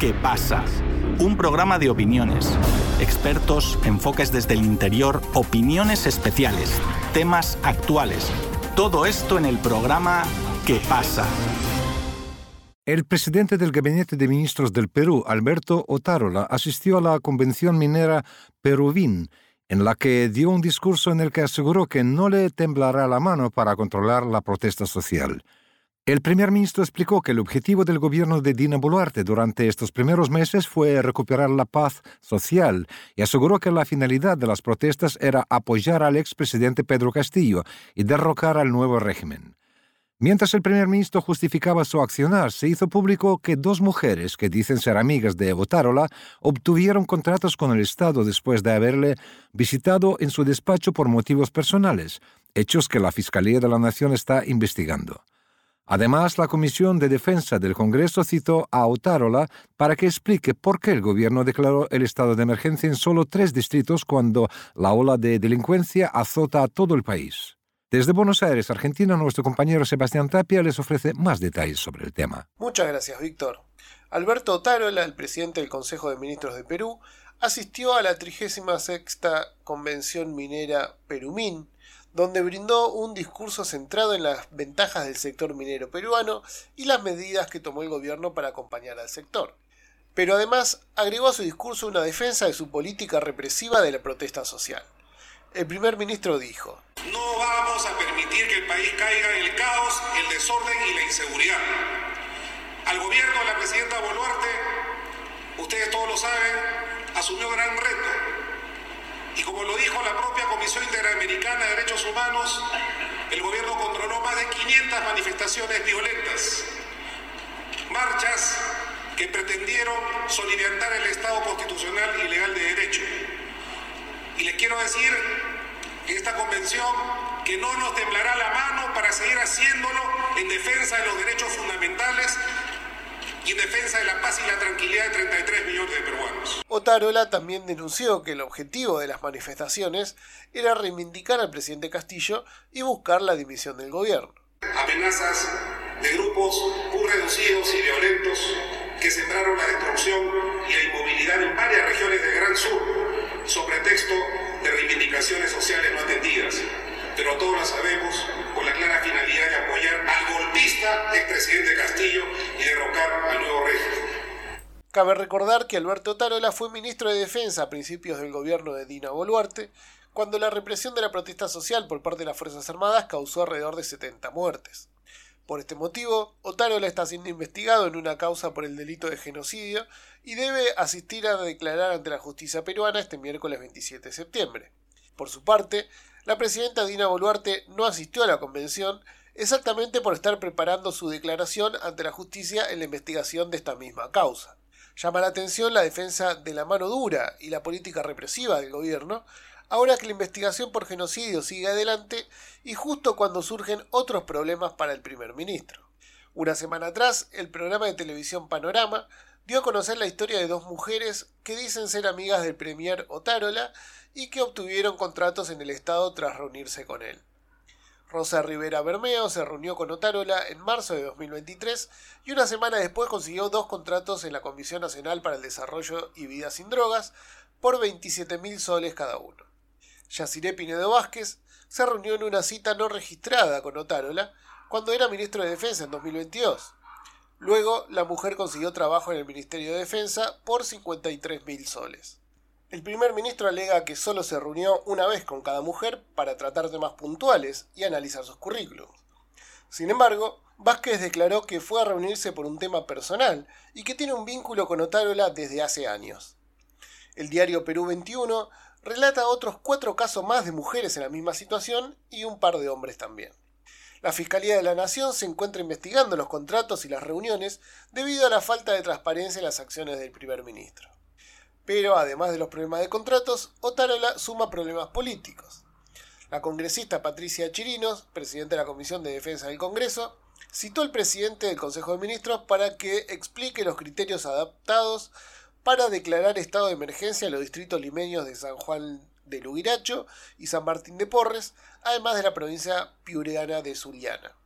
¿Qué pasa? Un programa de opiniones, expertos, enfoques desde el interior, opiniones especiales, temas actuales. Todo esto en el programa ¿Qué pasa? El presidente del Gabinete de Ministros del Perú, Alberto Otárola, asistió a la convención minera Peruvin, en la que dio un discurso en el que aseguró que no le temblará la mano para controlar la protesta social. El primer ministro explicó que el objetivo del gobierno de Dina Boluarte durante estos primeros meses fue recuperar la paz social y aseguró que la finalidad de las protestas era apoyar al expresidente Pedro Castillo y derrocar al nuevo régimen. Mientras el primer ministro justificaba su accionar, se hizo público que dos mujeres que dicen ser amigas de Otárola obtuvieron contratos con el Estado después de haberle visitado en su despacho por motivos personales, hechos que la Fiscalía de la Nación está investigando. Además, la Comisión de Defensa del Congreso citó a Otárola para que explique por qué el gobierno declaró el estado de emergencia en solo tres distritos cuando la ola de delincuencia azota a todo el país. Desde Buenos Aires, Argentina, nuestro compañero Sebastián Tapia les ofrece más detalles sobre el tema. Muchas gracias, Víctor. Alberto Otárola, el presidente del Consejo de Ministros de Perú, asistió a la 36 Convención Minera Perumín, donde brindó un discurso centrado en las ventajas del sector minero peruano y las medidas que tomó el gobierno para acompañar al sector. Pero además agregó a su discurso una defensa de su política represiva de la protesta social. El primer ministro dijo, No vamos a permitir que el país caiga en el caos, el desorden y la inseguridad. Al gobierno de la presidenta Boluarte, ustedes todos lo saben, asumió gran reto y como lo dijo la propia Comisión Interamericana de Derechos Humanos, el gobierno controló más de 500 manifestaciones violentas, marchas que pretendieron soliviantar el Estado constitucional y legal de derecho. Y les quiero decir en esta convención que no nos temblará la mano para seguir haciéndolo en defensa de los derechos fundamentales y en defensa de la paz y la tranquilidad de 33 millones de peruanos. Otárola también denunció que el objetivo de las manifestaciones era reivindicar al presidente Castillo y buscar la dimisión del gobierno. Amenazas de grupos muy reducidos y violentos que sembraron la destrucción y la inmovilidad en varias regiones del Gran Sur, sobre texto de reivindicaciones sociales no atendidas pero todos lo sabemos, con la clara finalidad de apoyar al golpista expresidente Castillo y derrocar al nuevo régimen. Cabe recordar que Alberto Tarola fue ministro de Defensa a principios del gobierno de Dina Boluarte, cuando la represión de la protesta social por parte de las Fuerzas Armadas causó alrededor de 70 muertes. Por este motivo, Otárola está siendo investigado en una causa por el delito de genocidio y debe asistir a declarar ante la justicia peruana este miércoles 27 de septiembre. Por su parte, la presidenta Dina Boluarte no asistió a la convención exactamente por estar preparando su declaración ante la justicia en la investigación de esta misma causa. Llama la atención la defensa de la mano dura y la política represiva del gobierno, ahora que la investigación por genocidio sigue adelante y justo cuando surgen otros problemas para el primer ministro. Una semana atrás, el programa de televisión Panorama dio a conocer la historia de dos mujeres que dicen ser amigas del premier Otárola y que obtuvieron contratos en el Estado tras reunirse con él. Rosa Rivera Bermeo se reunió con Otárola en marzo de 2023 y una semana después consiguió dos contratos en la Comisión Nacional para el Desarrollo y Vida sin Drogas por 27.000 soles cada uno. Yaciré Pinedo Vázquez se reunió en una cita no registrada con Otárola cuando era ministro de Defensa en 2022. Luego, la mujer consiguió trabajo en el Ministerio de Defensa por 53.000 soles. El primer ministro alega que solo se reunió una vez con cada mujer para tratar temas puntuales y analizar sus currículums. Sin embargo, Vázquez declaró que fue a reunirse por un tema personal y que tiene un vínculo con Otárola desde hace años. El diario Perú 21 relata otros cuatro casos más de mujeres en la misma situación y un par de hombres también. La Fiscalía de la Nación se encuentra investigando los contratos y las reuniones debido a la falta de transparencia en las acciones del primer ministro. Pero además de los problemas de contratos, Otárola suma problemas políticos. La congresista Patricia Chirinos, presidenta de la Comisión de Defensa del Congreso, citó al presidente del Consejo de Ministros para que explique los criterios adaptados para declarar estado de emergencia en los distritos limeños de San Juan de Lugiracho y San Martín de Porres, además de la provincia piureana de Suriana.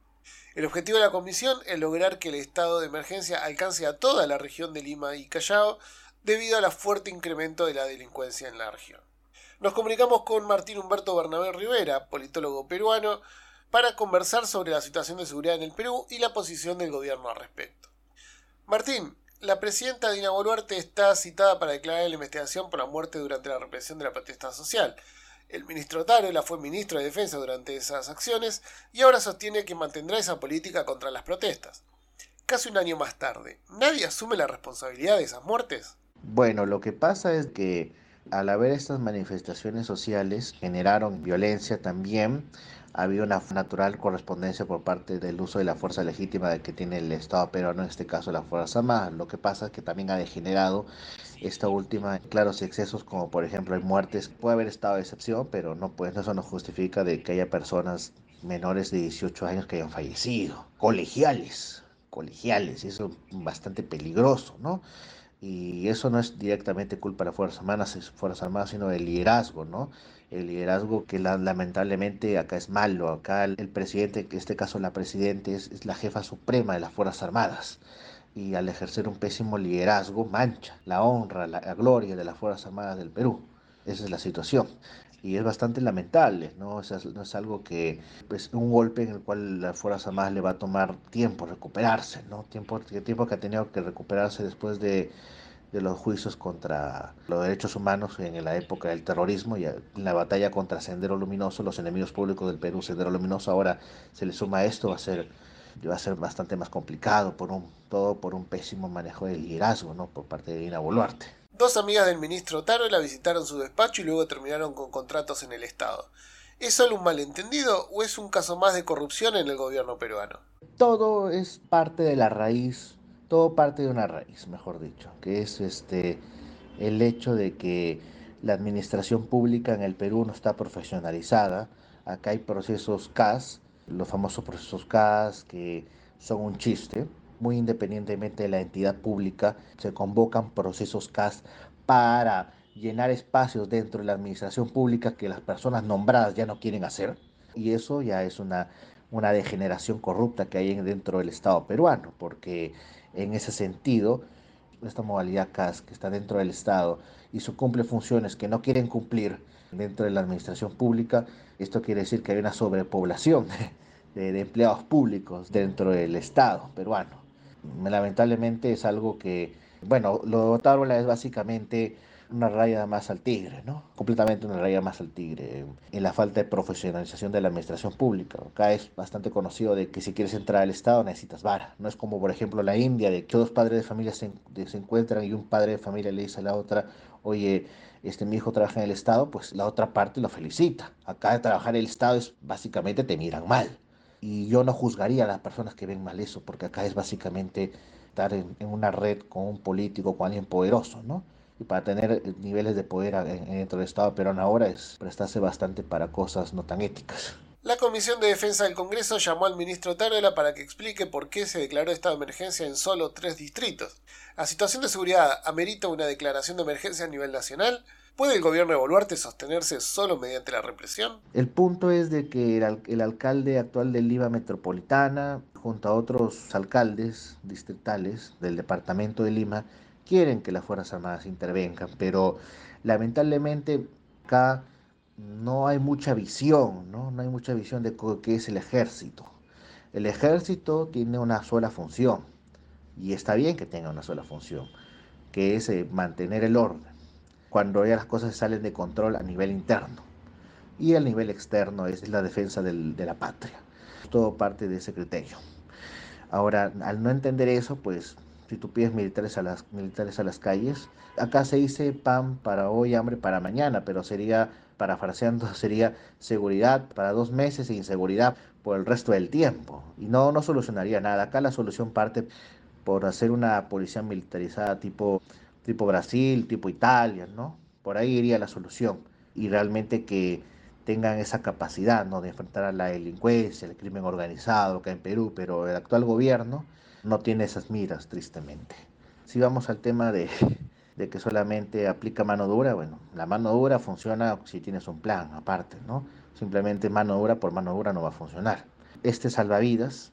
El objetivo de la comisión es lograr que el estado de emergencia alcance a toda la región de Lima y Callao debido al fuerte incremento de la delincuencia en la región. Nos comunicamos con Martín Humberto Bernabé Rivera, politólogo peruano, para conversar sobre la situación de seguridad en el Perú y la posición del gobierno al respecto. Martín, la presidenta Dina Boluarte está citada para declarar la investigación por la muerte durante la represión de la protesta social. El ministro Tarola fue ministro de Defensa durante esas acciones y ahora sostiene que mantendrá esa política contra las protestas. Casi un año más tarde, ¿nadie asume la responsabilidad de esas muertes? Bueno, lo que pasa es que al haber estas manifestaciones sociales generaron violencia también, había una natural correspondencia por parte del uso de la fuerza legítima que tiene el Estado peruano, en este caso la Fuerza Armada. Lo que pasa es que también ha degenerado esta última claros excesos, como por ejemplo hay muertes. Puede haber estado de excepción, pero no pues eso no justifica de que haya personas menores de 18 años que hayan fallecido. Colegiales, colegiales, eso es bastante peligroso, ¿no? Y eso no es directamente culpa de las Fuerzas Armadas, Fuerzas Armadas, sino del liderazgo, ¿no? El liderazgo que lamentablemente acá es malo. Acá el, presidente, en este caso la presidente, es, la jefa suprema de las Fuerzas Armadas. Y al ejercer un pésimo liderazgo, mancha la honra, la, gloria de las Fuerzas Armadas del Perú. Esa es la situación y es bastante lamentable, ¿no? no es algo que, pues, un golpe en el cual las Fuerzas Armadas le va a tomar tiempo recuperarse, ¿no? Tiempo, tiempo que ha tenido que recuperarse después de, de los juicios contra los derechos humanos en la época del terrorismo y en la batalla contra Sendero Luminoso, los enemigos públicos del Perú, Sendero Luminoso, ahora se le suma esto, va a ser, va a ser bastante más complicado, por un, todo por un pésimo manejo del liderazgo ¿no? por parte de Dina Boluarte. Dos amigas del ministro Taro la visitaron su despacho y luego terminaron con contratos en el Estado. ¿Es solo un malentendido o es un caso más de corrupción en el gobierno peruano? Todo es parte de la raíz todo parte de una raíz, mejor dicho, que es este el hecho de que la administración pública en el Perú no está profesionalizada. Acá hay procesos CAS, los famosos procesos CAS que son un chiste. Muy independientemente de la entidad pública, se convocan procesos CAS para llenar espacios dentro de la administración pública que las personas nombradas ya no quieren hacer. Y eso ya es una, una degeneración corrupta que hay dentro del Estado peruano, porque en ese sentido, esta modalidad CAS que está dentro del Estado y su cumple funciones que no quieren cumplir dentro de la administración pública, esto quiere decir que hay una sobrepoblación de, empleados públicos dentro del Estado peruano. Lamentablemente es algo que, bueno, lo de es básicamente una raya más al tigre, ¿no? Completamente una raya más al tigre. En la falta de profesionalización de la administración pública. Acá es bastante conocido de que si quieres entrar al Estado necesitas vara. No es como, por ejemplo, la India, de que dos padres de familia se, se encuentran y un padre de familia le dice a la otra, oye, este, mi hijo trabaja en el Estado, pues la otra parte lo felicita. Acá de trabajar en el Estado es básicamente te miran mal. Y yo no juzgaría a las personas que ven mal eso, porque acá es básicamente estar en, una red con un político, con alguien poderoso, ¿no? y para tener niveles de poder dentro del Estado peruano ahora es prestarse bastante para cosas no tan éticas. La Comisión de Defensa del Congreso llamó al ministro Tarola para que explique por qué se declaró estado de emergencia en solo tres distritos. ¿La situación de seguridad amerita una declaración de emergencia a nivel nacional? ¿Puede el gobierno de Boluarte sostenerse solo mediante la represión? El punto es de que el, el alcalde actual de Lima Metropolitana, junto a otros alcaldes distritales del departamento de Lima, quieren que las Fuerzas Armadas intervengan, pero lamentablemente acá no hay mucha visión, ¿no? No hay mucha visión de qué es el ejército. El ejército tiene una sola función, y está bien que tenga una sola función, que es eh, mantener el orden, cuando ya las cosas salen de control a nivel interno. Y el nivel externo es la defensa de la patria. Todo parte de ese criterio. Ahora, al no entender eso, pues si tú pides militares a las, militares a las calles. Acá se dice pan para hoy, hambre para mañana, pero sería, parafraseando, sería seguridad para dos meses e inseguridad por el resto del tiempo. Y no, no solucionaría nada. Acá la solución parte por hacer una policía militarizada tipo, tipo Brasil, tipo Italia, ¿no? Por ahí iría la solución. Y realmente que tengan esa capacidad, ¿no? De enfrentar a la delincuencia, el crimen organizado acá en Perú, pero el actual gobierno no tiene esas miras, tristemente. Si vamos al tema de, de que solamente aplica mano dura, bueno, la mano dura funciona si tienes un plan aparte, ¿no? Simplemente mano dura por mano dura no va a funcionar. Este salvavidas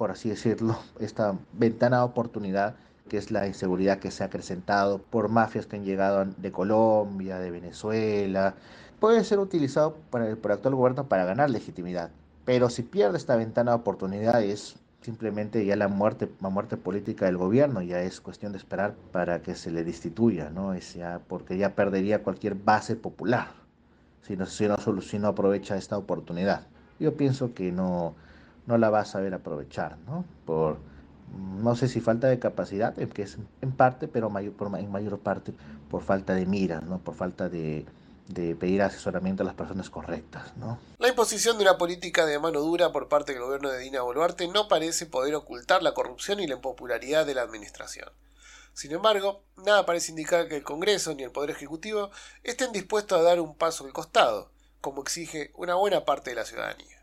por así decirlo, esta ventana de oportunidad que es la inseguridad que se ha acrecentado por mafias que han llegado de Colombia, de Venezuela, puede ser utilizado por el, actual gobierno para ganar legitimidad. Pero si pierde esta ventana de oportunidad es simplemente ya la muerte, la muerte política del gobierno, ya es cuestión de esperar para que se le destituya, ¿no? Ya, porque ya perdería cualquier base popular si no, si no, si no aprovecha esta oportunidad. Yo pienso que no, no la va a saber aprovechar, ¿no? Por, no sé si falta de capacidad, que es en parte, pero mayor, en mayor parte por falta de miras, ¿no? Por falta de, de pedir asesoramiento a las personas correctas. ¿no? La imposición de una política de mano dura por parte del gobierno de Dina Boluarte no parece poder ocultar la corrupción y la impopularidad de la administración. Sin embargo, nada parece indicar que el Congreso ni el Poder Ejecutivo estén dispuestos a dar un paso al costado, como exige una buena parte de la ciudadanía.